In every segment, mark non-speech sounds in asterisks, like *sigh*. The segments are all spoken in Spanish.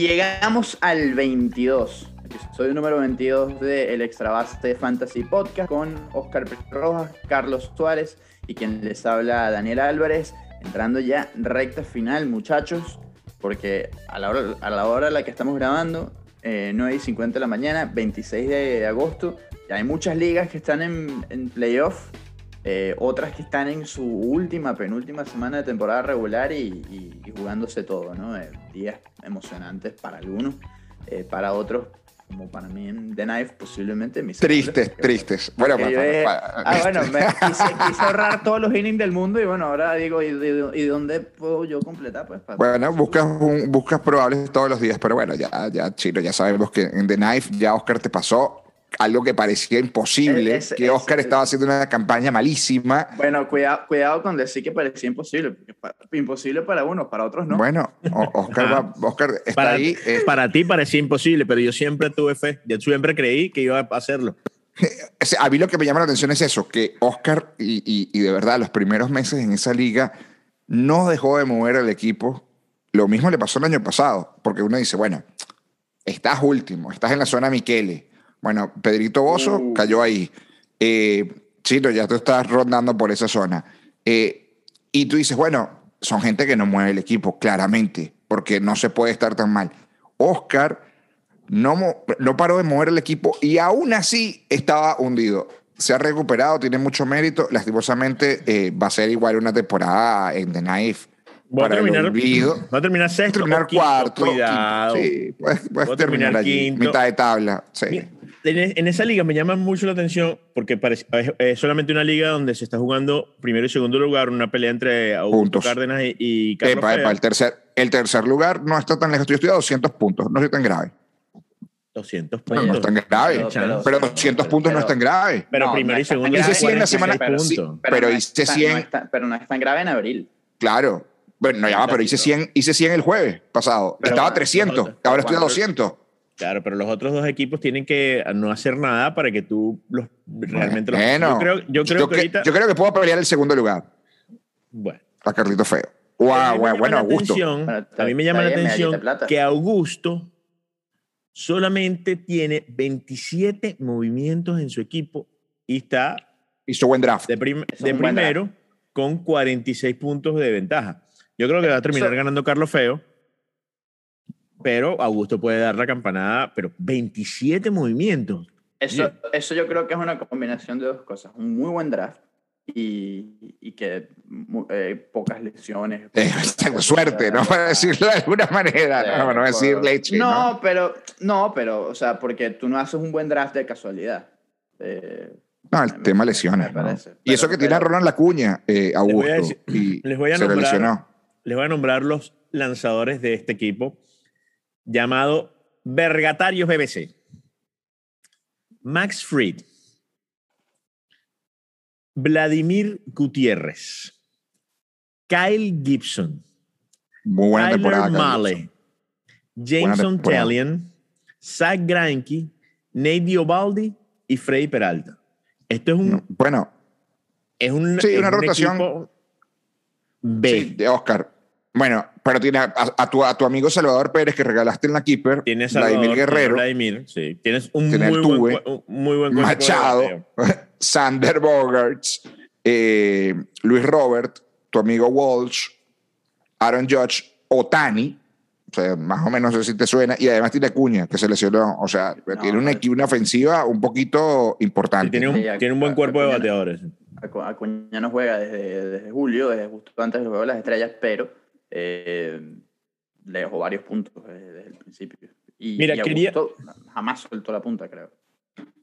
Llegamos al 22, episodio número 22 de El Extrabaste Fantasy Podcast con Oscar Rojas, Carlos Suárez y quien les habla Daniel Álvarez, entrando ya recta final, muchachos, porque a la hora a la, hora la que estamos grabando, eh, 9 y 50 de la mañana, 26 de agosto, ya hay muchas ligas que están en, en playoff eh, otras que están en su última, penúltima semana de temporada regular y, jugándose todo, ¿no? Eh, días emocionantes para algunos, eh, para otros, como para mí en The Knife, posiblemente mis Tristes, tristes. Bueno, ah, bueno, me quise, ahorrar todos los innings del mundo y bueno, ahora digo, ¿y, de, dónde puedo yo completar? Pues, Bueno, buscas, buscas probables todos los días, pero bueno, ya, ya, Chino, ya sabemos que en The Knife ya Oscar te pasó algo que parecía imposible, que Oscar estaba haciendo una campaña malísima. Bueno, cuidado, cuidado con decir que parecía imposible, imposible para unos, para otros no. Bueno, Oscar, Oscar está para, ahí. Eh. Para ti parecía imposible, pero yo siempre tuve fe, yo siempre creí que iba a hacerlo. *laughs* A mí lo que me llama la atención es eso, que Oscar, y, y, y de verdad, los primeros meses en esa liga, no dejó de mover al equipo. Lo mismo le pasó el año pasado, porque uno dice, bueno, estás último, estás en la zona Miquele, bueno, Pedrito Bozo uh. cayó ahí. Eh, Chito, ya tú estás rondando por esa zona. Eh, y tú dices, bueno, son gente que no mueve el equipo, claramente, porque no se puede estar tan mal. Oscar no, no paró de mover el equipo y aún así estaba hundido. Se ha recuperado, tiene mucho mérito. Lastimosamente eh, va a ser igual una temporada en The Knife. Va a, terminar, va a terminar sexto. terminar cuarto. Cuidado. Sí, puedes, terminar, allí, mitad de tabla. Sí en, esa liga me llama mucho la atención porque parece, es solamente una liga donde se está jugando primero y segundo lugar, una pelea entre Augusto Cárdenas y, Carlos epa, el, tercer, el tercer lugar no está tan lejos. Yo estoy a 200 puntos, no soy tan grave. 200 puntos. No, es tan grave. Pero, 200 puntos no es tan grave. Pero primero y segundo hice 100 la semana pero, pero, hice 100. pero no es tan grave en abril. Claro. Bueno, no, ya, pero hice 100, hice 100 el jueves pasado. Estaba a 300. Ahora estoy a 200. Claro, pero los otros dos equipos tienen que no hacer nada para que tú los, realmente bueno, Yo creo, yo creo que, ahorita... yo creo que puedo pelear el segundo lugar. Bueno. A Carlito Feo. Wow, wow, bueno, Augusto. a mí me llama la atención que Augusto solamente tiene 27 movimientos en su equipo y está... Hizo buen draft. De, de primero con 46 puntos de ventaja. Yo creo que va a terminar ganando Carlos Feo pero Augusto puede dar la campanada, pero 27 movimientos. Eso, eso yo creo que es una combinación de dos cosas. Un muy buen draft y, y que eh, pocas lesiones. Eh, *laughs* tengo suerte, ¿no? Para decirlo de alguna manera, no, no decir leche. No, pero, no, pero, o sea, porque tú no haces un buen draft de casualidad. Eh, no, el tema lesiones. y eso que tiene a Ronald Lacuña, Augusto. Les voy a, y nombrar, les voy a nombrar los lanzadores de este equipo llamado Vergatarios BBC. Max Fried, Vladimir Gutiérrez, Kyle Gibson, Muy buena Tyler Male, Jameson Talion, Zach Greinke, Nate Diobaldi y Freddy Peralta. Esto es un. bueno. Es un. Sí, una rotación. B. de Oscar. Bueno, pero tiene a, tu, a, tu, amigo Salvador Pérez que regalaste en la Keeper. Tienes Vladimir Guerrero. Vladimir, sí. Tienes un muy, buen, muy buen Machado, *laughs* Sander Bogarts, eh, Luis Robert, tu amigo Walsh, Aaron Judge, Otani. O sea, más o menos no sé si te suena. Y además tiene Cuña, que se lesionó. O sea, tiene una, una, ofensiva un poquito importante. tiene, un, tiene un buen cuerpo de bateadores. Acuña no juega desde, desde julio, desde justo antes del juego de las estrellas, pero eh, le dejó varios puntos desde, el principio. Y, Mira, quería... jamás soltó la punta, creo.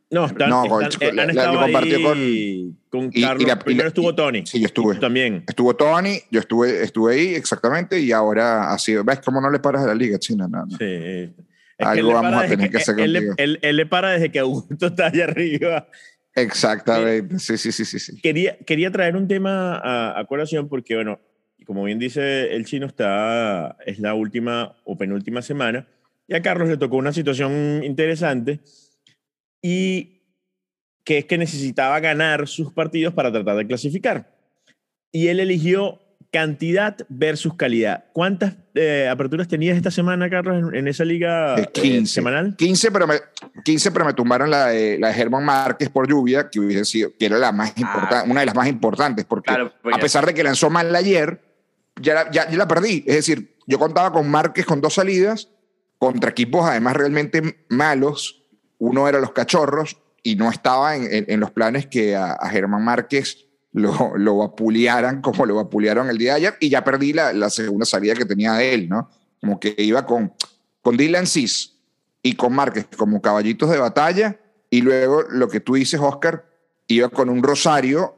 No, están, no con, están, han estado compartió con, con Carlos. Y, la, Primero estuvo Tony. Sí, yo estuve. También. Estuvo Tony, yo estuve, estuve ahí exactamente y ahora ha sido. ¿Ves cómo no le paras a la liga, China? No, no. Sí. Algo vamos a tener que, hacer él, él, él, le para desde que Augusto está allá arriba. Exactamente, sí, sí, sí, sí. sí. Quería, quería traer un tema a, a colación porque, bueno, como bien dice el chino, está, es la última o penúltima semana. Y a Carlos le tocó una situación interesante y que es que necesitaba ganar sus partidos para tratar de clasificar. Y él eligió cantidad versus calidad. ¿Cuántas eh, aperturas tenías esta semana, Carlos, en, esa liga Eh, 15. semanal? 15, pero me, 15, pero me tumbaron la de, la de Germán Márquez por lluvia, que hubiese sido, que era la más importante, una de las más importantes, porque, Claro, porque- a pesar de que lanzó mal ayer, ya, la- ya, ya la perdí. Es decir, yo contaba con Márquez con dos salidas, contra equipos además realmente malos. Uno era los cachorros y no estaba en, en- los planes que a, a Germán Márquez lo, lo vapulearan como lo vapulearon el día de ayer y ya perdí la, la segunda salida que tenía de él, ¿no? Como que iba con, con Dylan Cis y con Márquez como caballitos de batalla y luego lo que tú dices, Oscar, iba con un Rosario,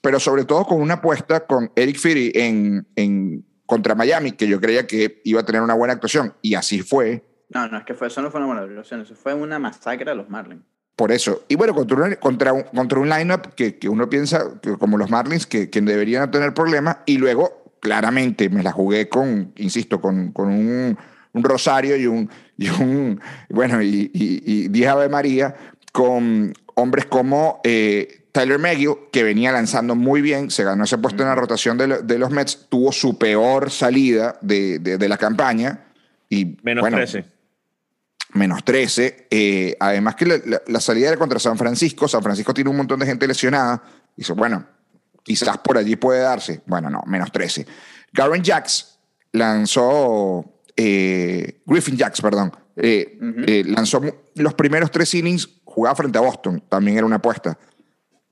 pero sobre todo con una apuesta con Eric Fury en, en contra Miami, que yo creía que iba a tener una buena actuación y así fue. No, no, es que fue, eso no fue una buena actuación, eso fue una masacre a los Marlins. Por eso. Y bueno, contra un, contra un, contra un lineup que, que uno piensa, que como los Marlins, que, que deberían tener problemas. Y luego, claramente, me la jugué con, insisto, con, con un, un Rosario y un, y un bueno, y, y, y 10 Ave María, con hombres como eh, Tyler McGill, que venía lanzando muy bien, se ganó ese puesto en la rotación de, lo- de los Mets, tuvo su peor salida de, de, de la campaña. Y, Menos bueno, 13. menos 13. Eh, además que la, la- la salida era contra San Francisco. San Francisco tiene un montón de gente lesionada. Dice, bueno, quizás por allí puede darse. Bueno, no, menos 13. Garen Jacks lanzó, eh, Griffin Jacks, perdón, eh, lanzó los primeros tres innings, jugaba frente a Boston, también era una apuesta.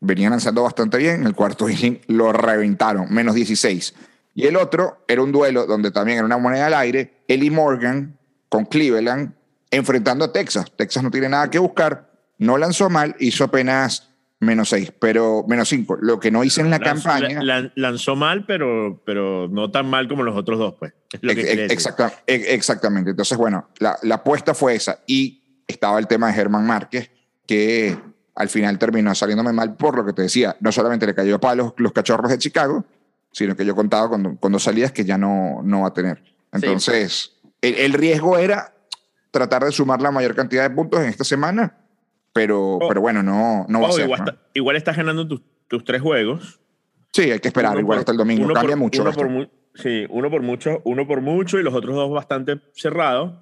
Venía lanzando bastante bien, en el cuarto *laughs* inning lo reventaron, menos 16. Y el otro era un duelo donde también era una moneda al aire, Ellie Morgan con Cleveland enfrentando a Texas. Texas no tiene nada que buscar, no lanzó mal, hizo apenas menos 6, pero menos 5. Lo que no hice en la Lanzó- campaña... la- la- lanzó mal, pero, pero no tan mal como los otros dos, pues. Es lo que Ex- exacta- ex- exactamente. Entonces, bueno, la, la apuesta fue esa. Y estaba el tema de Germán Márquez, que al final terminó saliéndome mal por lo que te decía. No solamente le cayó a palos los cachorros de Chicago, sino que yo contaba con, con dos salidas que ya no, no va a tener. Entonces, el, el riesgo era tratar de sumar la mayor cantidad de puntos en esta semana, pero, Oh. pero bueno, no, no va a ser. igual, ¿no? está- igual estás ganando tus, tus tres juegos. Sí, hay que esperar, Uno igual por- hasta el domingo. uno Cambia por- mucho. Uno por mu- sí, uno por mucho, uno por mucho y los otros dos bastante cerrados.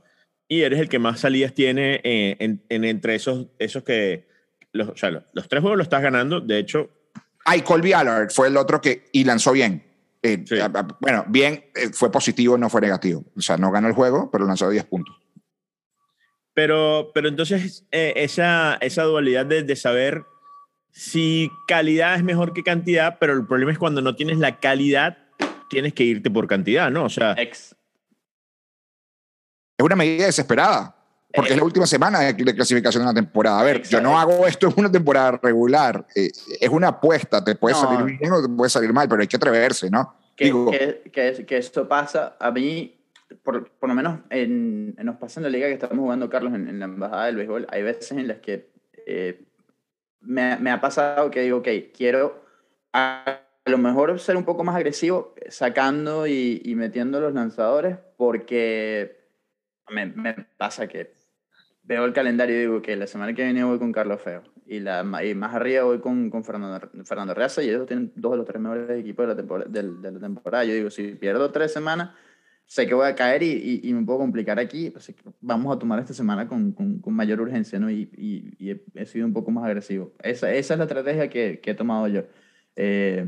Y eres el que más salidas tiene eh, en, en entre esos, esos que. Los, o sea, los, los tres juegos los estás ganando. De hecho, Ay, Colby Allard fue el otro que y lanzó bien. Eh, Sí. a- a- bueno, bien, eh, fue positivo, no fue negativo. O sea, no ganó el juego, pero lanzó 10 puntos. Pero, pero entonces eh, esa, esa dualidad de, de saber si calidad es mejor que cantidad, pero el problema es cuando no tienes la calidad, tienes que irte por cantidad, ¿no? O sea, Ex. Es una medida desesperada, porque Eh. es la última semana de, de clasificación de una temporada. A ver, yo no hago esto en una temporada regular. eh, es una apuesta, te puede No. salir bien o te puede salir mal, pero hay que atreverse, ¿no? que, Digo, que, que, que esto pasa, a mí, por, por lo menos en, nos pasa en la liga que estamos jugando, Carlos, en, en la embajada del béisbol, hay veces en las que eh, me, me ha pasado que digo, ok, quiero a, lo mejor ser un poco más agresivo sacando y, y metiendo los lanzadores porque me, me pasa que veo el calendario y digo que la semana que viene voy con Carlos Feo y, la, y más arriba voy con, con Fernando, Fernando Reaza y ellos tienen dos de los tres mejores equipos de la, temporada, de, de la temporada. Yo digo, si pierdo tres semanas, sé que voy a caer y, y, y me puedo complicar aquí, así que vamos a tomar esta semana con, con, con mayor urgencia, ¿no? Y he, he, sido un poco más agresivo. Esa, esa es la estrategia que, que he tomado yo. Eh,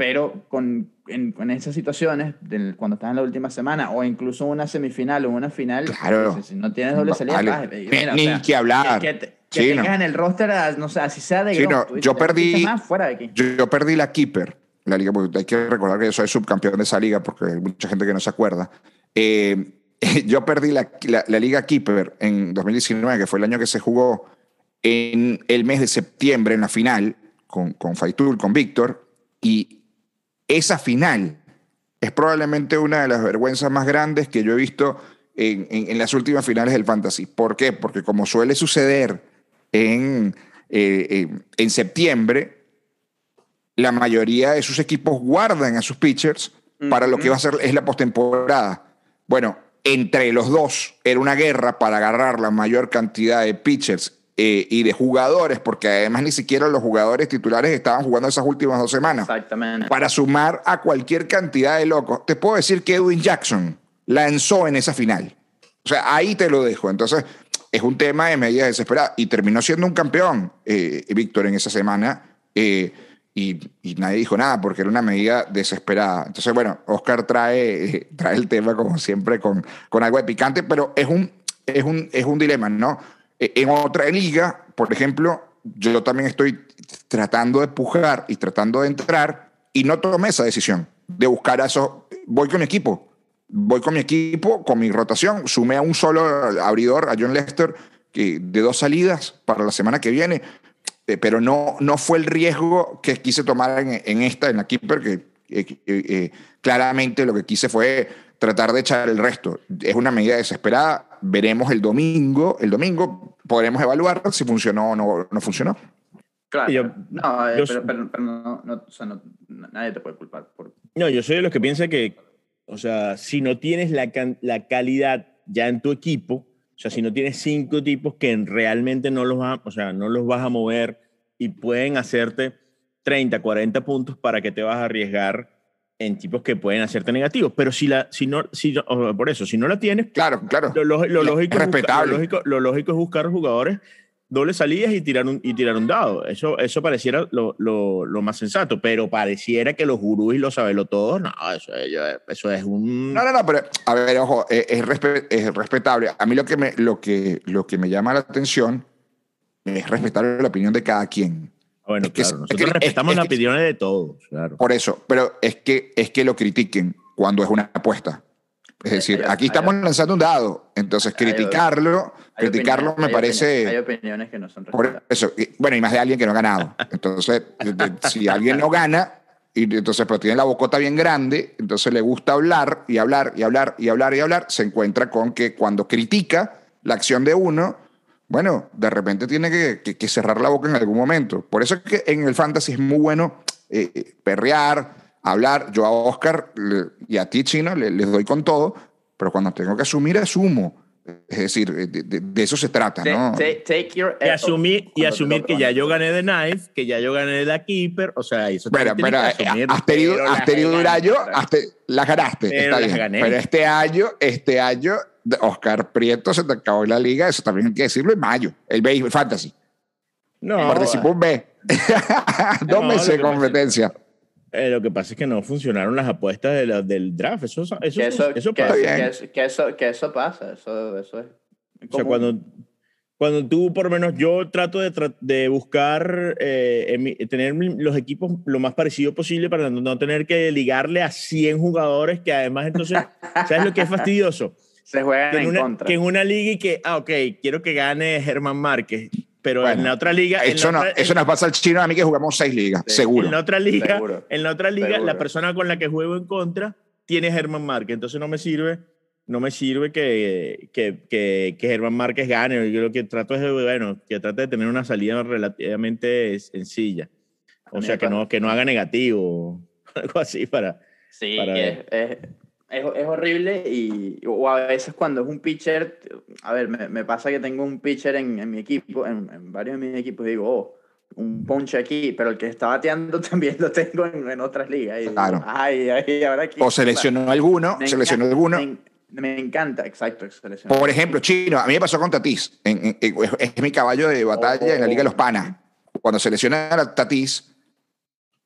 pero con, en, en, esas situaciones, del, cuando estás en la última semana, o incluso una semifinal o una final, claro. si, si no tienes doble salida, vale. vas, mira, ni, o sea, ni que hablar. Que, que, que sí, tengas no. en el roster, no sé, así sea de sí, no, yo perdí, más, fuera de aquí. Yo, yo, perdí la Keeper, la liga, porque hay que recordar que yo soy subcampeón de esa liga, porque hay mucha gente que no se acuerda. Eh, *laughs* yo perdí la, la, la, Liga Keeper en 2019, que fue el año que se jugó en el mes de septiembre, en la final, con, con Faitul, con Víctor, y esa final es probablemente una de las vergüenzas más grandes que yo he visto en, en, en las últimas finales del Fantasy. ¿Por qué? Porque como suele suceder en, eh, en septiembre, la mayoría de sus equipos guardan a sus pitchers para lo que va a ser es la postemporada. Bueno, entre los dos era una guerra para agarrar la mayor cantidad de pitchers eh, y de jugadores, porque además ni siquiera los jugadores titulares estaban jugando esas últimas dos semanas. Exactamente. Para sumar a cualquier cantidad de locos. Te puedo decir que Edwin Jackson lanzó en esa final. O sea, ahí te lo dejo. Entonces, es un tema de medidas desesperadas. Y terminó siendo un campeón, eh, Víctor, en esa semana. Eh, y, y, nadie dijo nada porque era una medida desesperada. Entonces, bueno, Oscar trae, *laughs* trae el tema, como siempre, con, con algo de picante, pero es un, es un, es un dilema, ¿no? Eh, en otra liga, por ejemplo, yo también estoy tratando de pujar y tratando de entrar y no tomé esa decisión de buscar a esos. Voy con mi equipo. Voy con mi equipo, con mi rotación. Sumé a un solo abridor, a John Lester, que, de dos salidas para la semana que viene. Eh, pero no, no fue el riesgo que quise tomar en, en esta, en la Keeper, que eh, eh, claramente lo que quise fue tratar de echar el resto. Es una medida desesperada. Veremos el domingo. El domingo podremos evaluar si funcionó o no, no funcionó. Claro. Yo, no, eh, yo, pero, pero, pero no, no, o sea, no, nadie te puede culpar. Por... No, yo soy de los que piensa que, o sea, si no tienes la, la calidad ya en tu equipo, o sea, si no tienes cinco tipos que realmente no los, va, o sea, no los vas a mover y pueden hacerte 30, 40 puntos para que te vas a arriesgar en tipos que pueden hacerte negativos. Pero si, la, si no, si, por eso, si no la tienes, claro, claro. Lo, lo, lo lógico, es buscar, lo, lógico, lo lógico es buscar jugadores doble salidas y tirar un, y tirar un dado. Eso, eso pareciera lo, lo, lo, más sensato, pero pareciera que los gurús y los todos, no, eso, eso, es un... No, no, no, pero a ver, ojo, es, es, es, respetable. A mí lo que, me, lo, que, lo que me llama la atención es respetar la opinión de cada quien. Bueno, es claro, que, nosotros es que, respetamos las opiniones de todos, claro. Por eso, pero es que, es que lo critiquen cuando es una apuesta. Es decir, aquí estamos lanzando un dado, entonces criticarlo, hay criticarlo me hay parece... Hay opiniones que no son Por eso, y, bueno, y más de alguien que no ha ganado. Entonces, si alguien no gana, y entonces pero tiene la bocota bien grande, entonces le gusta hablar y hablar y hablar y hablar y hablar, se encuentra con que cuando critica la acción de uno, bueno, de repente tiene que, que, que, cerrar la boca en algún momento. Por eso es que en el fantasy es muy bueno eh, perrear, hablar. Yo a Oscar le, y a ti, Chino, le, les doy con todo, pero cuando tengo que asumir, asumo. Es decir, de, de, de eso se trata, ¿no? Take, take your y asumir, y asumir que ya yo gané de Knife, que ya yo gané de la Keeper, o sea, eso Pero, pero, has tenido, has tenido un año, la ganaste, pero está bien. Gané. Pero este año, este año, Oscar Prieto se te acabó la liga, eso también hay que decirlo en mayo, el B Fantasy. No. Participó un B. Dos *laughs* No, meses lo de que pasa- competencia. Eh, lo que pasa es que no funcionaron las apuestas de la- del draft. Eso, eso, que eso, eso, eso que, pasa. que eso, que eso, que eso pasa, eso, eso es. O sea, cuando, cuando tú, por lo menos, yo trato de, tra- de buscar, eh, en mi- tener los equipos lo más parecido posible para no, no tener que ligarle a 100 jugadores, que además entonces, *laughs* ¿sabes lo que es fastidioso? Se juegan Que en, en una, contra. que en una liga y que, ah, ok, quiero que gane Germán Márquez, pero Bueno, en la otra liga... en Eso, la no, otra- eso nos pasa al chino a mí que jugamos seis ligas, Sí. seguro. En la otra liga, Seguro. en la otra liga Seguro. la persona con la que juego en contra tiene Germán Márquez, entonces no me sirve, no me sirve que, que, que, que Germán Márquez gane. Yo lo que trato es de, bueno, que trate de tener una salida relativamente sencilla. O sea, que no, que no haga negativo, *laughs* algo así para... Sí, para es, es, es, es horrible y o a veces cuando es un pitcher, a ver, me, me pasa que tengo un pitcher en, en mi equipo, en, en varios de mis equipos, y digo, oh, un ponche aquí, pero el que está bateando *laughs* también lo tengo en, en otras ligas. Y Claro. ay, ay, ahora aquí. O seleccionó alguno, Me seleccionó encanta- alguno. Me, me encanta, exacto, seleccionó. Por ejemplo, Chino, a mí me pasó con Tatís. Es, mi caballo de batalla en la Liga de los Panas. Cuando selecciona a Tatís,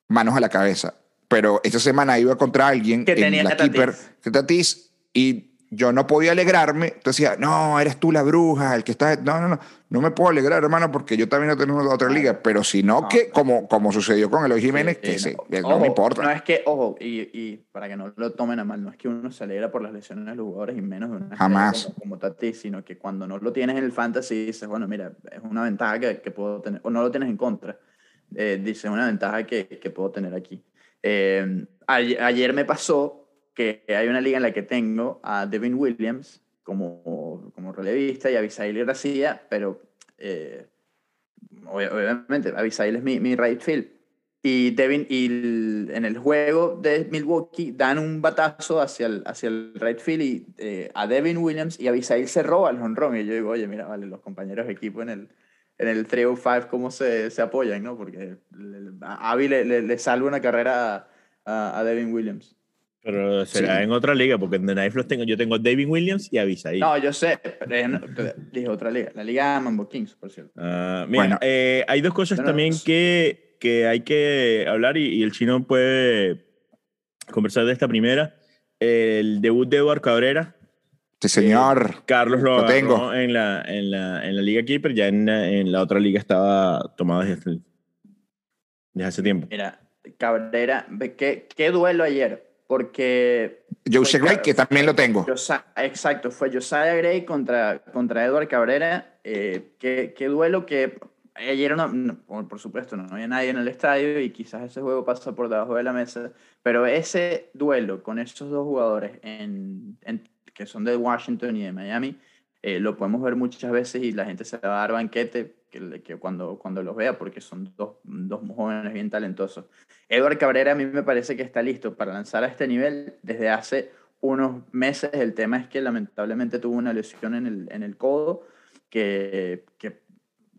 manos a la cabeza. Pero esta semana iba contra alguien Que en tenía la. Keeper de Tatís y yo no podía alegrarme. Entonces decía, no, eres tú la bruja, el que está... No, no, no, no me puedo alegrar, hermano, porque yo también no tengo otra liga. Pero si no, No. que como, como sucedió con Eloy Jiménez, Sí, que sí, se- no, Ojo, me importa. No es que, ojo, y, y para que no lo tomen a mal, no es que uno se alegra por las lesiones de los jugadores y menos de una Jamás. como, como Tatis, sino que cuando no lo tienes en el fantasy dices, bueno, mira, es una ventaja que, que puedo tener, o no lo tienes en contra, eh, dices, es una ventaja que, que puedo tener aquí. Eh, ayer, me pasó que hay una liga en la que tengo a Devin Williams como, como relevista y a Abisail García, pero eh, obvia- obviamente Abisail es mi, mi right field. Y Devin, y el- en el juego de Milwaukee dan un batazo hacia el, hacia el right field y, eh, a Devin Williams y Abisail se roba el honrón. Y yo digo, oye, mira, vale, los compañeros de equipo en el, en el 305 cómo se, se apoyan, ¿no? Porque le- a Avi le, le, le salva una carrera a, a Devin Williams. Pero será Sí. en otra liga, porque en The Knife los tengo, yo tengo a David Williams y a Avisaí. No, yo sé, pero es- no, dije otra liga, la liga Mambo Kings, por cierto. Ah, mira, Bueno. eh, hay dos cosas Bueno, también pues- que, que hay que hablar y, y el chino puede conversar de esta primera. El debut de Eduard Cabrera. Sí, señor. Carlos lo, Lo tengo. en la, en, la, en la Liga Keeper, ya en, en la otra liga estaba tomado desde, hace- desde hace tiempo. Mira, Cabrera, ve qué, qué duelo ayer, porque Jose Fue Gray, que también lo tengo. Exacto, fue Josiah Gray contra, contra Edward Cabrera. eh, qué, qué duelo que ayer, no, no, por, por supuesto, no había nadie en el estadio y quizás ese juego pasa por debajo de la mesa, pero ese duelo con esos dos jugadores en, en- que son de Washington y de Miami, eh, lo podemos ver muchas veces y la gente se va a dar banquete que, que cuando, cuando los vea, porque son dos, dos jóvenes bien talentosos. Edward Cabrera a mí me parece que está listo para lanzar a este nivel desde hace unos meses. El tema es que lamentablemente tuvo una lesión en el, en el codo que, que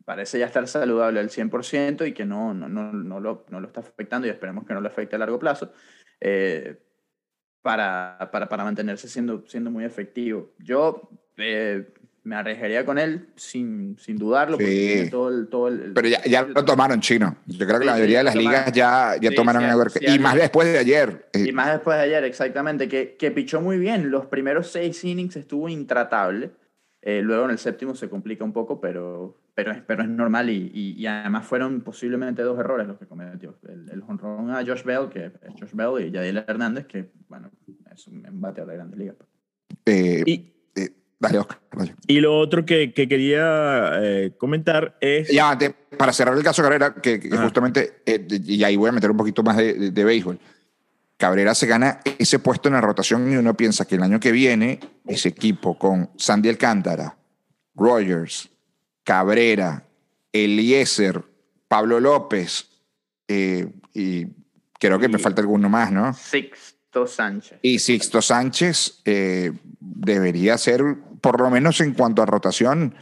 parece ya estar saludable al 100% y que no, no, no, no, lo, no lo está afectando y esperemos que no lo afecte a largo plazo. eh, para, para, para mantenerse siendo, siendo muy efectivo. Yo eh, me arriesgaría con él sin, sin dudarlo. porque Sí. tiene todo el, todo el- Pero ya, ya lo tomaron chino. Yo creo que la Sí, mayoría sí, de las ligas ya, ya tomaron a sí, y más después de ayer. Eh, Y más después de ayer, exactamente, que, que pichó muy bien. Los primeros seis innings estuvo intratable. Eh, luego en el séptimo se complica un poco, pero, pero, es, pero es normal. Y, y, y además fueron posiblemente dos errores los que cometió. El, el jonrón a Josh Bell, que es Josh Bell, y Yadiel Hernández, que bueno, es un un bateador de grandes ligas. eh, Y, eh, dale, Oscar. dale. y lo otro que, que quería eh, comentar es... Ya, antes, para cerrar el caso Cabrera, que, justamente, eh, y ahí voy a meter un poquito más de, de- de béisbol. Cabrera se gana ese puesto en la rotación y uno piensa que el año que viene ese equipo con Sandy Alcántara, Rogers, Cabrera, Eliezer, Pablo López, eh, y creo que me falta alguno más, ¿no? Sixto Sánchez. Y Sixto Sánchez eh, debería ser, por lo menos en cuanto a rotación,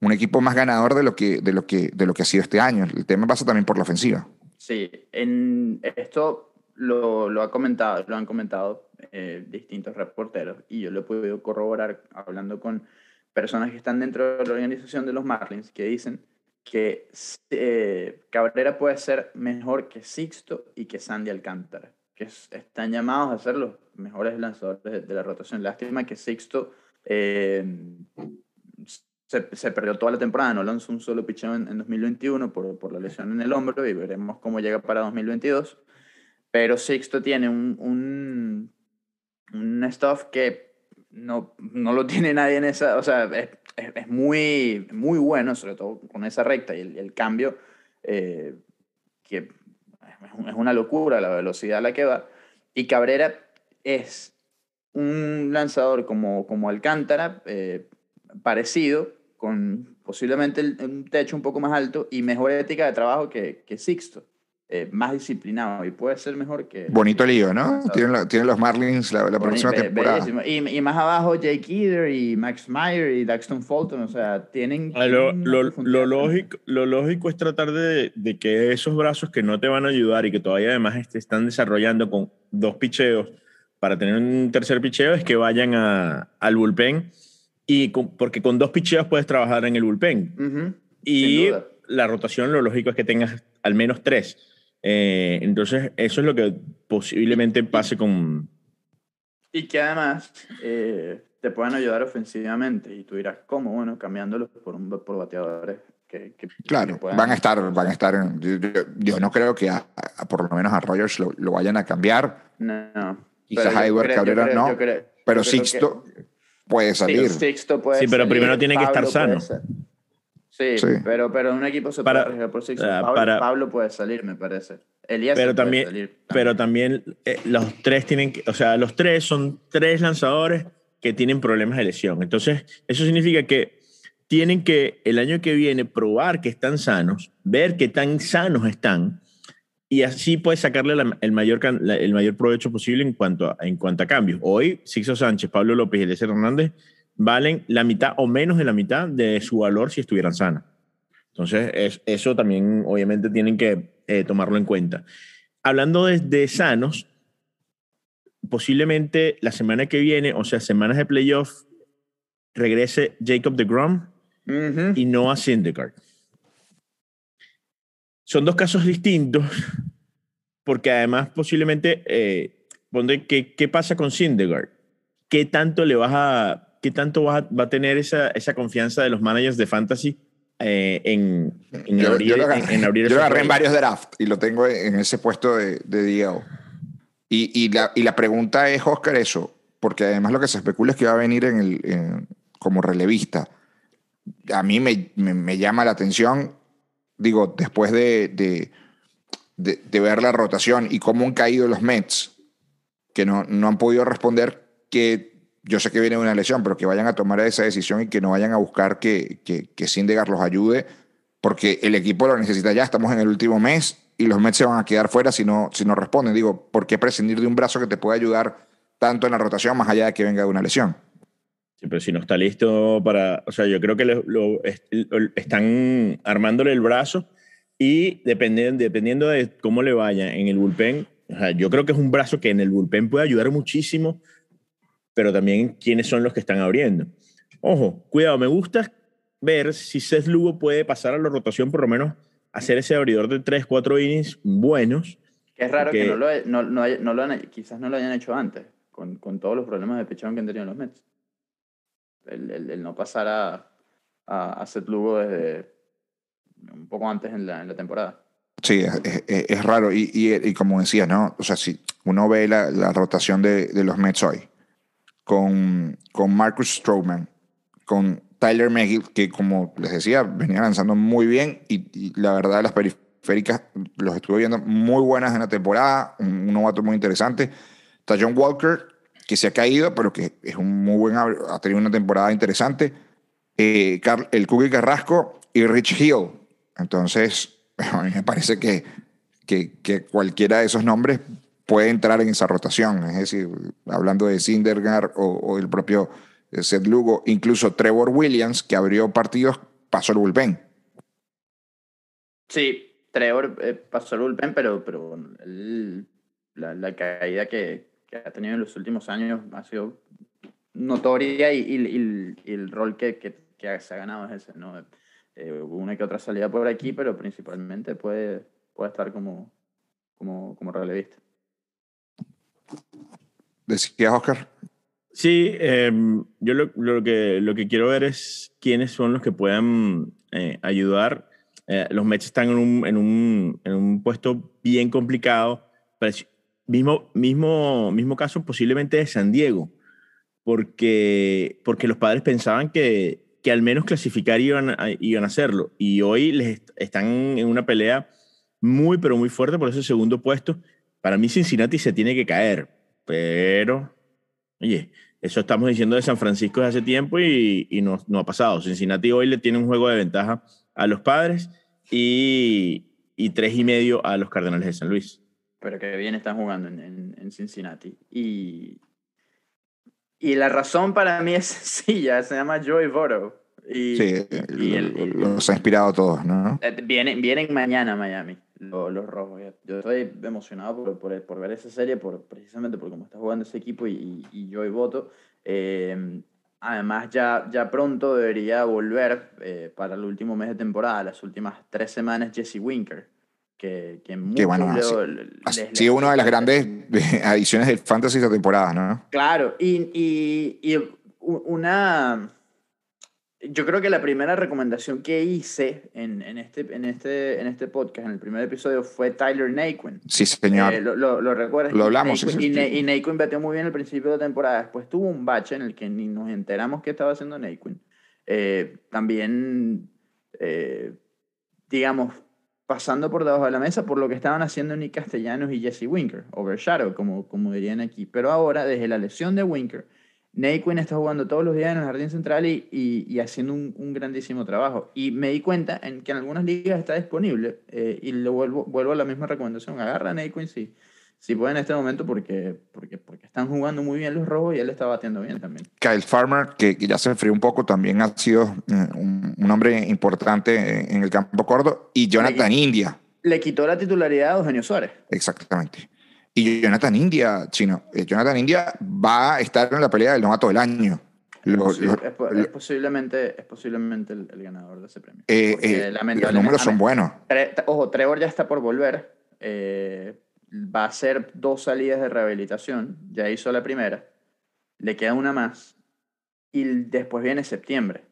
un equipo más ganador de lo que, de lo que, de lo que ha sido este año. El tema pasa también por la ofensiva. Sí, en esto lo, ha comentado, lo han comentado eh, distintos reporteros y yo lo he podido corroborar hablando con personas que están dentro de la organización de los Marlins que dicen que eh, Cabrera puede ser mejor que Sixto y que Sandy Alcántara, que es- están llamados a ser los mejores lanzadores de, la rotación. Lástima que Sixto eh, se, perdió toda la temporada, no lanzó un solo picheo en, en 2021 por, por la lesión en el hombro y veremos cómo llega para 2022. Pero Sixto tiene un, un, un stuff que no, no lo tiene nadie en esa, o sea, es, es, es muy, muy bueno, sobre todo con esa recta y el, el cambio, eh, que es una locura la velocidad a la que va. Y Cabrera es un lanzador como, como Alcántara, eh, parecido, con posiblemente un techo un poco más alto y mejor ética de trabajo que, que Sixto. Eh, más disciplinado y puede ser mejor que... Bonito que- lío, ¿no? Tienen, la- tienen los Marlins la, la próxima be- temporada. Y, y más abajo Jake Eder y Max Meyer y Daxton Fulton, o sea, tienen... Ah, Lo, lo- lo lógico, lo lógico es tratar de, de que esos brazos que no te van a ayudar y que todavía además te están desarrollando con dos picheos para tener un tercer picheo es que vayan a- al bullpen y con- porque con dos picheos puedes trabajar en el bullpen y la rotación lo lógico es que tengas al menos tres. Eh, entonces eso es lo que posiblemente pase con... Y que además eh, te puedan ayudar ofensivamente. Y tú dirás, ¿cómo? Bueno, cambiándolos por, un, por bateadores que, que- Claro, que puedan- van a estar, van a estar. en- yo, yo- yo no creo que a, a- por lo menos a Rogers lo, lo vayan a cambiar, No, no. Quizás a Edward Cabrera creo- no, yo creo- pero yo creo que- Sixto puede Sí, salir. Sixto puede Sí, pero salir, primero tiene que estar Pablo sano. Puede. Sí, Sí. Pero, pero un equipo se Para- puede por Sixto. Pablo, para- Pablo puede salir, me parece. Elías pero puede también, salir pero también eh, los tres tienen que, o sea, los tres son tres lanzadores que tienen problemas de lesión. Entonces, eso significa que tienen que el año que viene probar que están sanos, ver qué tan sanos están y así puedes sacarle la- el, mayor, el mayor provecho posible en cuanto a, en cuanto a cambios. Hoy, Sixto Sánchez, Pablo López y Eliezer Hernández valen la mitad o menos de la mitad de su valor si estuvieran sanos. Entonces, eso también obviamente tienen que eh, tomarlo en cuenta. Hablando de, sanos, posiblemente la semana que viene, o sea, semanas de playoff, regrese Jacob de Grom y no a Syndergaard. Son dos casos distintos, porque además posiblemente, eh, ¿qué, ¿qué, pasa con Syndergaard? ¿Qué tanto le vas a, qué tanto va a, tener esa, esa confianza de los managers de fantasy eh, en, en, abrir, yo lo agarré, en, abrir yo agarré en varios drafts y lo tengo en ese puesto de, de Diego. Y, y, la, y, la, pregunta es, Oscar, eso, porque además lo que se especula es que va a venir en el, como relevista. A mí me, me, me, llama la atención digo, después de, de, de, ver la rotación y cómo han caído los Mets, que no, no han podido responder, que yo sé que viene una lesión, pero que vayan a tomar esa decisión y que no vayan a buscar que, que, que Sindegar los ayude, porque el equipo lo necesita ya, estamos en el último mes y los Mets se van a quedar fuera si no, si no responden. Digo, ¿por qué prescindir de un brazo que te puede ayudar tanto en la rotación más allá de que venga de una lesión? Sí, pero si no está listo para, o sea, yo creo que lo, están armándole el brazo y dependiendo, dependiendo de cómo le vaya en el bullpen, yo creo que es un brazo que en el bullpen puede ayudar muchísimo, pero también quiénes son los que están abriendo. Ojo, cuidado, me gusta ver si Seth Lugo puede pasar a la rotación, por lo menos hacer ese abridor de 3, 4 innings buenos. Es raro que no lo, no, no, lo han, quizás no lo hayan hecho antes, con, con todos los problemas de pechón que han tenido los Mets el, no pasar a, a, Seth Lugo desde un poco antes en la, en la temporada. Sí, es, es, raro. Y, y, como decía, ¿no? O sea, si uno ve la, la rotación de, de, los Mets hoy, con, con Marcus Stroman, con Tyler Megill, que como les decía, venía lanzando muy bien y, la verdad las periféricas los estuve viendo muy buenas en la temporada, un, un novato muy interesante. Está John Walker, que se ha caído, pero que es un muy buen, ha tenido una temporada interesante. Eh, el Cookie Carrasco y Rich Hill. Entonces, *laughs* a mí me parece que, que, que, cualquiera de esos nombres puede entrar en esa rotación. Es decir, hablando de Sindergaard o, o el propio eh, Seth Lugo, incluso Trevor Williams, que abrió partidos, pasó el bullpen. Sí, Trevor eh, pasó el bullpen, pero, pero la, la, caída que, que ha tenido en los últimos años ha sido notoria y, y, el rol que, que, se ha ganado es ese, ¿no? Eh, una que otra salida por aquí, pero principalmente puede, puede estar como, como, como relevista. ¿Decías, Oscar? Sí, em, yo lo, lo, que, lo que quiero ver es quiénes son los que puedan eh, ayudar. Eh, los Mets están en un, en, un, en un puesto bien complicado. Mismo, mismo, mismo caso posiblemente de San Diego, porque, porque los padres pensaban que, que al menos clasificar iban a, iban a hacerlo. Y hoy les están en una pelea muy, pero muy fuerte por ese segundo puesto. Para mí Cincinnati se tiene que caer, pero, oye, eso estamos diciendo de San Francisco desde hace tiempo y, y no, no, ha pasado. Cincinnati hoy le tiene un juego de ventaja a los padres y, y tres y medio a los Cardenales de San Luis pero que bien están jugando en, en, Cincinnati. Y, y la razón para mí es *laughs* sencilla, se llama Joey Votto. Y, sí, y los ha inspirado a todos, ¿no? Eh, vienen, vienen mañana a Miami, los, los, rojos. Yo estoy emocionado por, por, por, ver esa serie, por, precisamente por cómo está jugando ese equipo y, y, Joey Votto. Eh, además, ya, ya pronto debería volver eh, para el último mes de temporada, las últimas tres semanas, Jesse Winker que, que, bueno, ha sido una de las grandes *laughs* adiciones del Fantasy esta temporada, ¿no? Claro, y, y, y, una... Yo creo que la primera recomendación que hice en, en, este, en, este, en este podcast, en el primer episodio, fue Tyler Naquin. Sí, señor. Eh, lo, lo, recuerdas? Lo hablamos. y, y Naquin batió muy bien al principio de la temporada. Después tuvo un bache en el que ni nos enteramos qué estaba haciendo Naquin. Eh, también, eh, digamos, pasando por debajo de la mesa por lo que estaban haciendo Nick Castellanos y Jesse Winker, overshadow, como, como dirían aquí. Pero ahora, desde la lesión de Winker, Naquin está jugando todos los días en el jardín central y, y, haciendo un, un, grandísimo trabajo. Y me di cuenta en que en algunas ligas está disponible eh, y le vuelvo, vuelvo a la misma recomendación. Agarra a Naquin si, sí puede en este momento porque, porque, porque están jugando muy bien los rojos y él está batiendo bien también. Kyle Farmer, que, que ya se enfrió un poco, también ha sido eh, un, un hombre importante en el campo corto. Y Jonathan India. Le quitó la titularidad a Eugenio Suárez. Exactamente. Y Jonathan India, chino, eh, Jonathan India va a estar en la pelea del novato del año. Es, po- es posiblemente, es posiblemente el, el ganador de ese premio. eh, eh, los números son buenos. Tre- ojo, Trevor ya está por volver. eh, va a hacer dos salidas de rehabilitación. Ya hizo la primera. Le queda una más. Y después viene septiembre.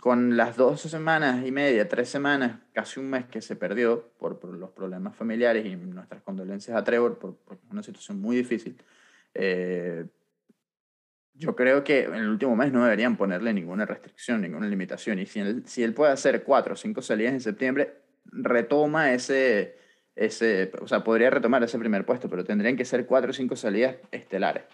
Con las dos semanas y media, tres semanas, casi un mes que se perdió por, los problemas familiares y nuestras condolencias a Trevor, por, por una situación muy difícil. eh, yo creo que en el último mes no deberían ponerle ninguna restricción, ninguna limitación. Y si él, si él puede hacer cuatro o cinco salidas en septiembre, retoma ese, ese, o sea, podría retomar ese primer puesto, pero tendrían que ser cuatro o cinco salidas estelares.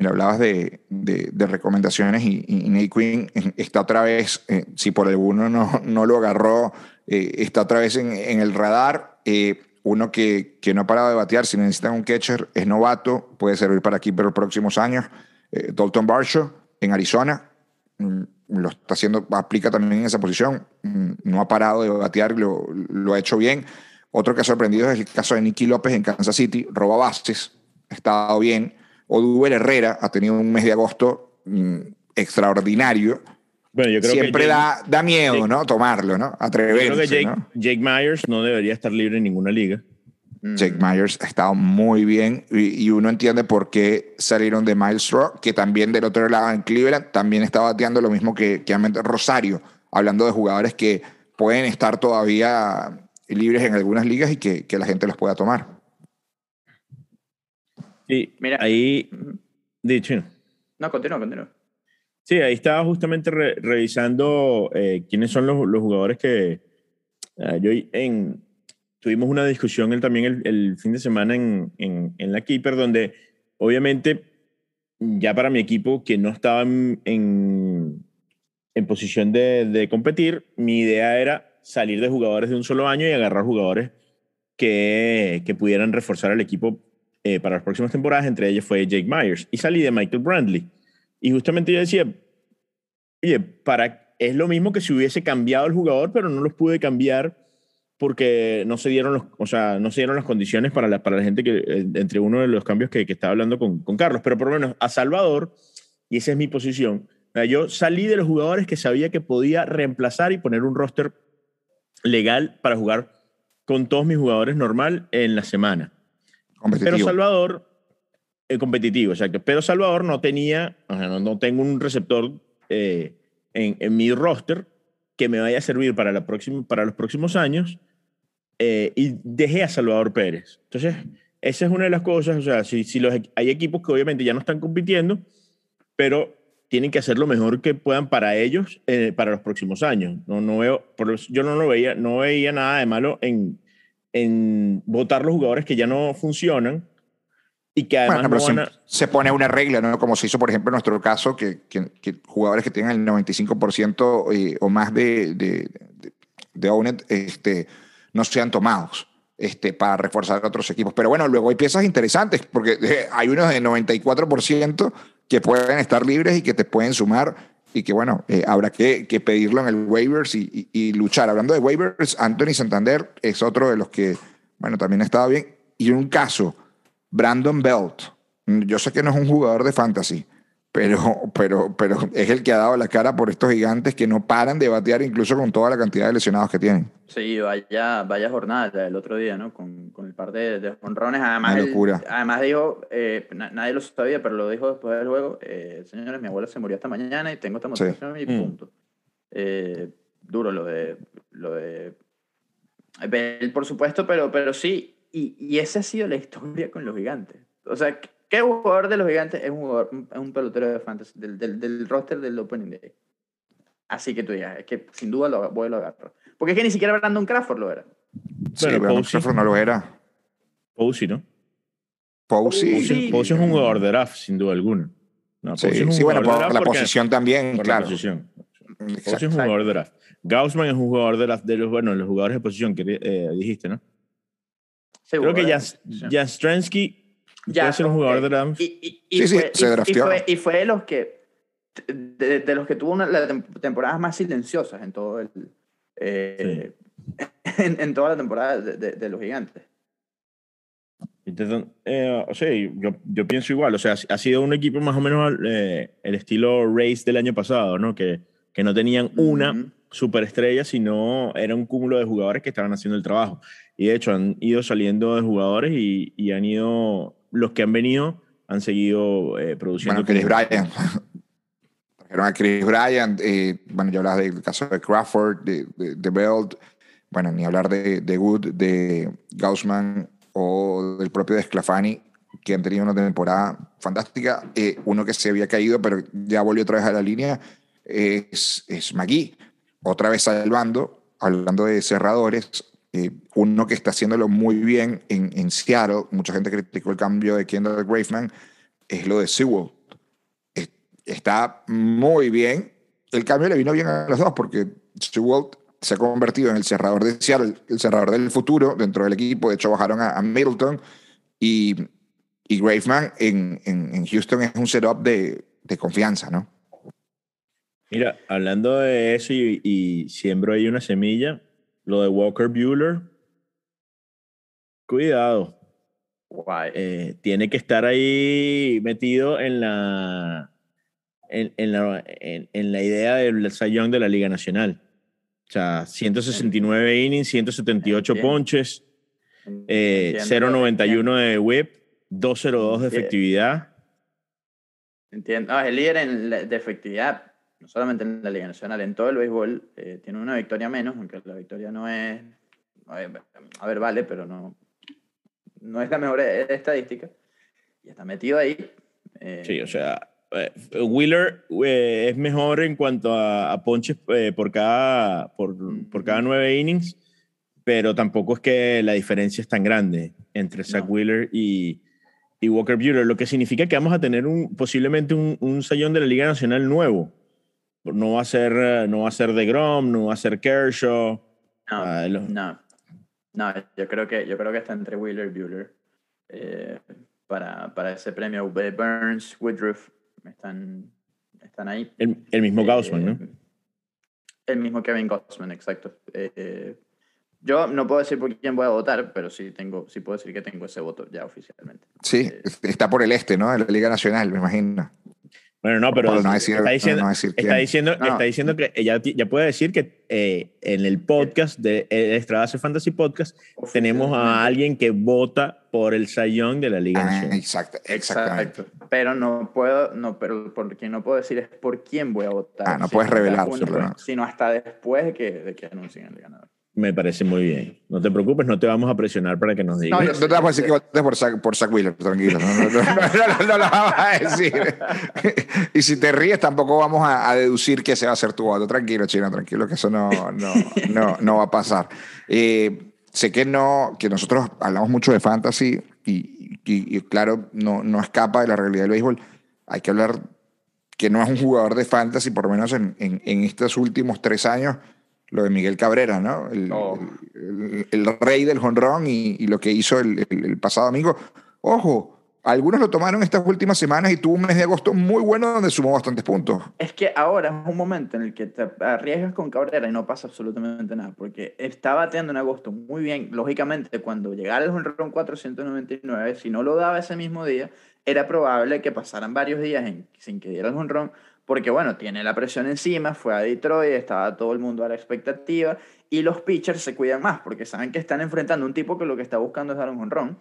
Mira, hablabas de, de- de recomendaciones y, y Nate Quinn está otra vez, eh, si por alguno no, no lo agarró, eh, está otra vez en, en el radar. Eh, uno que, que no ha parado de batear, si necesitan un catcher, es novato, puede servir para aquí para los próximos años. Eh, Dalton Barshaw en Arizona, mm, lo está haciendo, aplica también en esa posición, mm, no ha parado de batear, lo, lo ha hecho bien. Otro que ha sorprendido es el caso de Nicky López en Kansas City, roba bases, ha estado bien. Oduber Herrera ha tenido un mes de agosto mm, extraordinario. Bueno, yo creo Siempre que Jake, da, da miedo, Jake- ¿no? Tomarlo, ¿no? yo creo Atreverse, que Jake, ¿no? Jake Myers no debería estar libre en ninguna liga. Mm. Jake Myers ha estado muy bien y, y uno entiende por qué salieron de Miles Straw, que también del otro lado en Cleveland también está bateando lo mismo que, que Rosario, hablando de jugadores que pueden estar todavía libres en algunas ligas y que, que la gente los pueda tomar. Sí, Mira. ahí, dicho. No, continúa, continúa. Sí, ahí estaba justamente re- revisando eh, quiénes son los, los jugadores que ah, yo en, tuvimos una discusión él también el, el fin de semana en, en, en la Keeper, donde obviamente ya para mi equipo que no estaba en, en, en posición de, de competir, mi idea era salir de jugadores de un solo año y agarrar jugadores que, que pudieran reforzar al equipo eh, para las próximas temporadas, entre ellos fue Jake Myers, y salí de Michael Brandley. Y justamente yo decía, oye, para, es lo mismo que si hubiese cambiado el jugador, pero no los pude cambiar porque no se dieron, los, o sea, no se dieron las condiciones para la, para la gente que, eh, entre uno de los cambios que, que estaba hablando con, con Carlos. Pero por lo menos a Salvador, y esa es mi posición, yo salí de los jugadores que sabía que podía reemplazar y poner un roster legal para jugar con todos mis jugadores normal en la semana. Pero. Salvador, eh, competitivo, exacto. Pero Salvador no tenía, o sea, no, no tengo un receptor eh, en, en mi roster que me vaya a servir para, la próxima, para los próximos años eh, y dejé a Salvador Pérez. Entonces, esa es una de las cosas, o sea, si, si los, equ- hay equipos que obviamente ya no están compitiendo, pero tienen que hacer lo mejor que puedan para ellos eh, para los próximos años. No, no veo, por yo no lo veía, no veía nada de malo en, en votar los jugadores que ya no funcionan y que además Bueno, no van se, a- se pone una regla, ¿no? Como se hizo, por ejemplo, en nuestro caso, que, que- que jugadores que tengan el 95% eh, o más de, de, de, de owned, este, no sean tomados este, para reforzar a otros equipos. Pero bueno, luego hay piezas interesantes, porque eh, hay unos de 94% que pueden estar libres y que te pueden sumar y que bueno, eh, habrá que, que pedirlo en el waivers y, y- y luchar. Hablando de waivers, Anthony Santander es otro de los que, bueno, también ha estado bien. Y un caso, Brandon Belt. Yo sé que no es un jugador de fantasy, pero, pero, pero es el que ha dado la cara por estos gigantes que no paran de batear incluso con toda la cantidad de lesionados que tienen. Sí, vaya, vaya jornada la del otro día, ¿no? Con, con el par de, de honrones. Además, Una él- locura. además dijo, eh, na- nadie lo sabía, pero lo dijo después del juego, eh, señores, mi abuela se murió esta mañana y tengo esta Sí. motivación y Mm. punto. Eh, duro lo de, lo de Bell, por supuesto, pero, pero sí, y, y esa ha sido la historia con los gigantes. O sea, ¿qué jugador de los gigantes es un, jugador, es un pelotero de fantasy, del, del, del roster del Opening Day? Así que tú digas, es que sin duda lo, voy a lo agarro. Porque es que ni siquiera Brandon Crawford lo era. Sí, Bueno, Brandon Posey. Crawford no lo era. Posey, ¿no? Posey. Posey, Sí. Posey es un jugador de draft, sin duda alguna. No, Sí, Posey es un sí, bueno, por la posición también, por claro. la posición. Posey es un jugador de draft. Gaussman es un jugador de, draft, de los, bueno, los jugadores de posición que eh, dijiste, ¿no? Creo que Jastrensky ya, ser un jugador de Rams. Y, y, fue, y, fue, de los que de, los que tuvo una, las temporadas más silenciosas en todo el eh, *laughs* en, toda la temporada de, los gigantes. Eh, o sea, yo, yo, pienso igual, o sea, ha sido un equipo más o menos eh, el estilo Race del año pasado, ¿no? Que, que no tenían una superestrella, sino era un cúmulo de jugadores que estaban haciendo el trabajo. Y de hecho han ido saliendo de jugadores y, y han ido, los que han venido han seguido eh, produciendo. Bueno, Chris Bryant. Trajeron a Chris Bryant, bueno, ya hablabas del caso de Crawford, de, de, de Belt, bueno, ni hablar de, de Wood, de Gaussman o del propio de Sclafani, que han tenido una temporada fantástica. Eh, uno que se había caído, pero ya volvió otra vez a la línea, es, es otra vez salvando, hablando de cerradores. Eh, uno que está haciéndolo muy bien en, en, Seattle, mucha gente criticó el cambio de Kendall Graveman, es lo de Sewell. Está muy bien. El cambio le vino bien a los dos porque Sewell se ha convertido en el cerrador de Seattle, el cerrador del futuro dentro del equipo. De hecho, bajaron a, Middleton y, y Graveman en, en, Houston es un setup de, de, confianza, ¿no? Mira, hablando de eso y, y siembro ahí una semilla, lo de Walker Bueller, cuidado. Eh, tiene que estar ahí metido en la, en, en la, en, en la idea del sayón de la Liga Nacional. O sea, 169 innings, 178 ponches, 0.91 eh, de whip, 2.02 de efectividad. Entiendo. es el líder en de efectividad, no solamente en la Liga Nacional, en todo el béisbol. Eh, tiene una victoria menos, aunque la victoria no es. A ver, vale, pero no, no es la mejor estadística. Y está metido ahí. Eh, sí, o sea, eh, Wheeler eh, es mejor en cuanto a, ponches eh, por, cada, por, por, cada nueve innings, pero tampoco es que la diferencia es tan grande entre Zach Wheeler y, y, Walker Buehler, lo que significa que vamos a tener un, posiblemente un, un sayón de la Liga Nacional nuevo. No va a ser, no va a ser de Grom, no va a ser Kershaw. No, ah, no, no, yo creo que, yo creo que está entre Wheeler y Buehler para, para ese premio. Burns, Woodruff, están, están ahí. El, el mismo Gaussman, ¿no? Eh, el mismo Kevin Gaussman, exacto. Eh, yo no puedo decir por quién voy a votar, pero sí, tengo, sí puedo decir que tengo ese voto ya oficialmente. Sí, eh, está por el este, ¿no? De la Liga Nacional, me imagino. Bueno, no, pero está, diciendo, está, diciendo, está diciendo que ya, ya puede decir que eh, en el podcast de el Estrada Fantasy Podcast tenemos a alguien que vota por el sayón de la Liga ah. Exacto, exactamente. Pero no puedo, no, pero por quien no puedo decir es por quién voy a votar. Ah, no puedes revelar. Sino hasta después de que, de que anuncien el ganador. Me parece muy bien. No te preocupes, no te vamos a presionar para que nos digas. No, no te vamos a decir que votes por Zach, por Zach Wheeler, tranquilo. No, no, no, lo vamos a decir. *laughs* y si te ríes, tampoco vamos a, deducir que se va a hacer tu voto. Tranquilo, Chino, tranquilo, que eso no, no, no, no va a pasar. Eh, sé que, no, que nosotros hablamos mucho de fantasy y, y, claro, no, no escapa de la realidad del béisbol. Hay que hablar que no es un jugador de fantasy, por lo menos en, en, en estos últimos tres años lo de Miguel Cabrera, ¿no? El, oh. el, rey del jonrón y, y, lo que hizo el, pasado domingo. Ojo, algunos lo tomaron estas últimas semanas y tuvo un mes de agosto muy bueno donde sumó bastantes puntos. Es que ahora es un momento en el que te arriesgas con Cabrera y no pasa absolutamente nada, porque está bateando en agosto muy bien. Lógicamente, cuando llegara el jonrón 499, si no lo daba ese mismo día, era probable que pasaran varios días sin que diera el jonrón porque bueno, tiene la presión encima, fue a Detroit, estaba todo el mundo a la expectativa, y los pitchers se cuidan más, porque saben que están enfrentando un tipo que lo que está buscando es dar un honrón,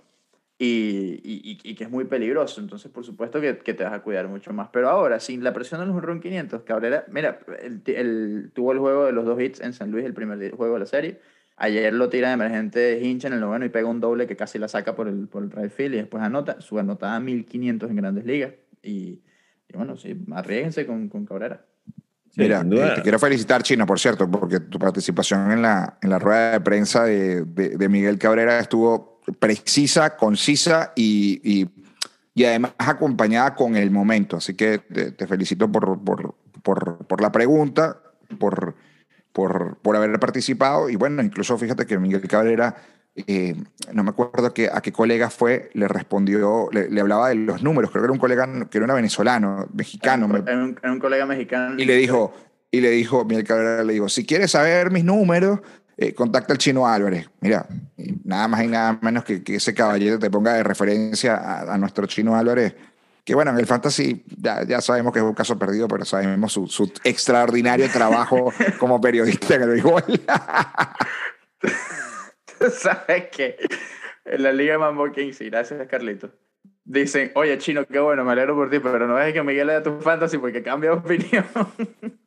y, y, que es muy peligroso, entonces por supuesto que, que, te vas a cuidar mucho más. Pero ahora, sin la presión del honrón 500, Cabrera, mira, el, tuvo el juego de los dos hits en San Luis, el primer juego de la serie, Ayer lo tira de emergente Hinch en el noveno y pega un doble que casi la saca por el, por el right field y después anota. Su anotada 1500 en grandes ligas. Y, y bueno, sí, arriesguense con, con Cabrera. Mira, eh, te quiero felicitar, Chino, por cierto, porque tu participación en la, en la rueda de prensa de, de, Miguel Cabrera estuvo precisa, concisa y, y, y, además acompañada con el momento. Así que te, felicito por, por, por, por, la pregunta, por, por, por haber participado. Y bueno, incluso fíjate que Miguel Cabrera eh, no me acuerdo a qué, a qué colega fue, le respondió, le, le hablaba de los números, creo que era un colega que era venezolano, mexicano. Era un, me- era un- era un colega mexicano. y le dijo, y le dijo, Miguel Cabrera le dijo, si quieres saber mis números, eh, contacta al chino Álvarez. Mira, nada más y nada menos que, que ese caballero te ponga de referencia a, a nuestro chino Álvarez, que bueno, en el fantasy ya, ya sabemos que es un caso perdido, pero sabemos su, su extraordinario trabajo *laughs* como periodista en el béisbol. *laughs* *laughs* ¿Sabes qué? En la Liga de Mambo Kings, y gracias Carlito, dicen, oye, Chino, qué bueno, me alegro por ti, pero no dejes que Miguel le dé tu fantasy porque cambia de opinión. *laughs*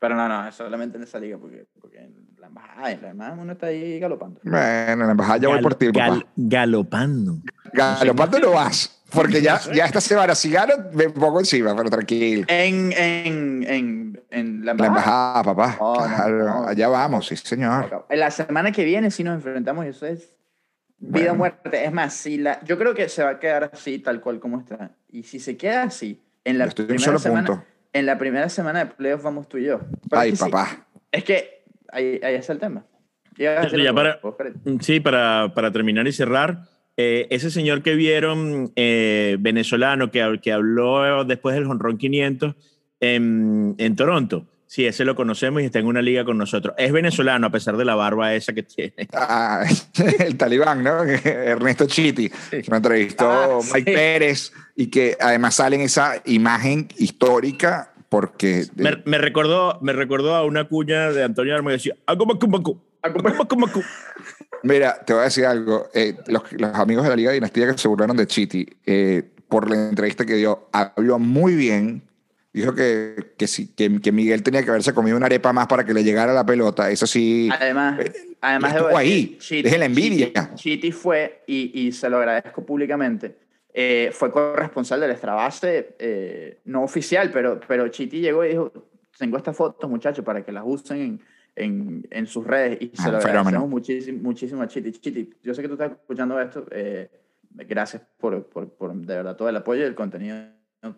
pero no, no, es solamente en esa liga, porque, porque en la embajada, en la embajada uno está ahí galopando. bueno, en la embajada ya voy por ti, papá. Gal- galopando. Galopando no vas, porque ya, ya esta semana, si gano, me pongo encima, pero tranquilo. En, en, en, en la La embajada. embajada, papá. No, no, Claro, no. allá vamos, sí, señor. En la semana que viene sí nos enfrentamos eso es vida o Bueno. muerte. Es más, si la, yo creo que se va a quedar así, tal cual como está. Y si se queda así, en la, Yo estoy primera, solo semana, punto. en la primera semana de playoff vamos tú y yo. Pero Ay, es que sí, papá. es que ahí, ahí está el tema. Ya para-. Sí, para, para terminar y cerrar, eh, ese señor que vieron, eh, venezolano, que, que habló después del Honrón 500 en, en Toronto. Sí, ese lo conocemos y está en una liga con nosotros. Es venezolano a pesar de la barba esa que tiene. *laughs* Ah, el talibán, ¿no? *laughs* Ernesto Chiti, que me entrevistó Ah, Mike sí. Pérez y que además sale en esa imagen histórica porque... Me, me recordó, me recordó a una cuña de Antonio Armo que decía, "Agumacumacu, agumacumacu". Mira, te voy a decir algo. eh, los, los amigos de la Liga Dinastía que se burlaron de Chiti eh, por la entrevista que dio, habló muy bien. Dijo que, que, sí, que, que Miguel tenía que haberse comido una arepa más para que le llegara la pelota. Eso sí. Además, además estuvo ahí. decir, Deje la envidia. Chiti, Chiti fue, y, y se lo agradezco públicamente, eh, fue corresponsal del Extrabase, eh, no oficial, pero, pero Chiti llegó y dijo, tengo estas fotos, muchachos, para que las usen en, en, en sus redes. Y Ah, se lo agradecemos muchísimo, muchísimo a Chiti. Chiti, yo sé que tú estás escuchando esto. eh, gracias por, por, por, de verdad, todo el apoyo y el contenido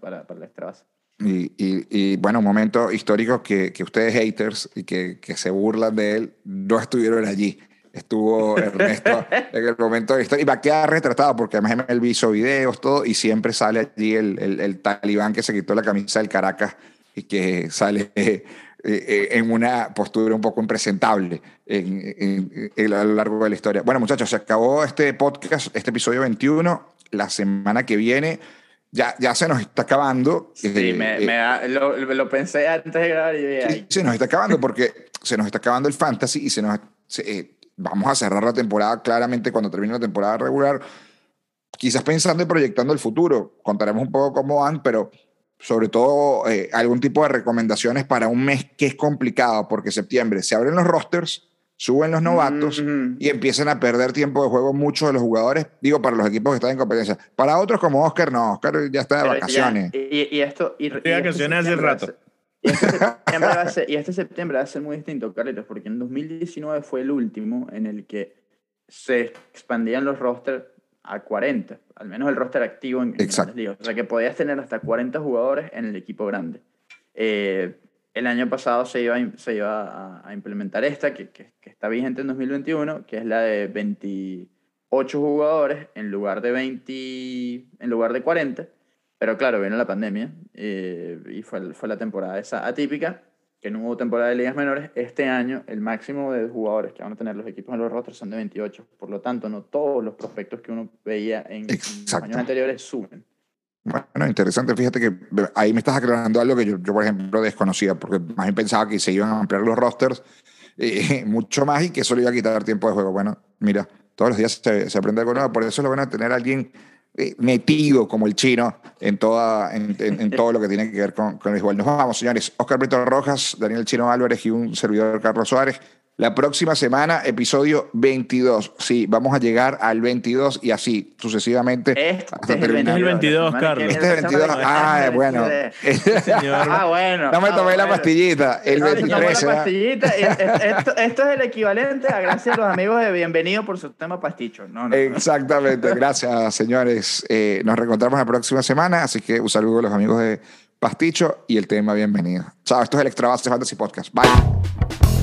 para, para el Extrabase. Y, y, y, bueno, un momento histórico que, que ustedes haters y que, que se burlan de él no estuvieron allí. Estuvo Ernesto *laughs* en el momento de historia y va a quedar retratado porque además él hizo videos, todo, y siempre sale allí el, el, el talibán que se quitó la camisa del Caracas y que sale eh, eh, en una postura un poco impresentable en, en- en- a lo largo de la historia. Bueno, muchachos, se acabó este podcast, este episodio 21. La semana que viene ya, ya se nos está acabando. Sí, Eh, me, eh, me da- lo, lo pensé antes de grabar y dije, Sí, "Ay, se nos está acabando porque se nos está acabando el fantasy y se nos se- eh, vamos a cerrar la temporada claramente cuando termine la temporada regular quizás pensando y proyectando el futuro contaremos un poco cómo van pero sobre todo eh, algún tipo de recomendaciones para un mes que es complicado porque septiembre se abren los rosters suben los novatos Ujú. y empiezan a perder tiempo de juego muchos de los jugadores digo para los equipos que están en competencia para otros como Oscar no Oscar ya está de Pero ya- vacaciones y, y esto. Y, y Estoy vacaciones hace rato. Y este, septiembre va a ser, y este septiembre va a ser muy distinto, Carlitos, porque en 2019 fue el último en el que se expandían los rosters a 40, al menos el roster activo en, en Exacto. ligas. O sea que podías tener hasta 40 jugadores en el equipo grande. Eh, el año pasado se iba, a se iba a, a implementar esta, que, que- que está vigente en 2021, que es la de 28 jugadores en lugar de 20, en lugar de 40. Pero claro, vino la pandemia eh, y fue, fue la temporada esa atípica, que no hubo temporada de ligas menores. Este año el máximo de jugadores que van a tener los equipos en los rostros son de 28. Por lo tanto, no todos los prospectos que uno veía en, los años anteriores suben. Bueno, interesante. Fíjate que ahí me estás aclarando algo que yo, yo, por ejemplo, desconocía, porque más bien pensaba que se iban a ampliar los rosters *laughs* eh, mucho más y que eso le iba a quitar tiempo de juego. Bueno, mira, todos los días se, se aprende algo nuevo, por eso es lo bueno de tener a alguien metido como el chino en, toda, en, todo lo que tiene que ver con, con el béisbol. Nos vamos, señores. Oscar Brito Rojas, Daniel Chino Álvarez y un servidor Carlos Suárez. La próxima semana, episodio 22. Sí, vamos a llegar al 22 y así sucesivamente. Este hasta es el terminar. 22, semana que Carlos. viene, Este es el la semana 22. que Ah, bueno. *laughs* Ah, bueno. No me ah, tomé la pastillita. El No, se tomó 23. la ¿verdad? pastillita *laughs* esto, esto es el equivalente a gracias a los amigos de Bienvenido por su tema pasticho. No, no. Exactamente. Gracias, señores. Eh, nos reencontramos la próxima semana. Así que un saludo a los amigos de Pasticho y el tema bienvenido. Chao, esto es el Extra Base Fantasy Podcast. Bye.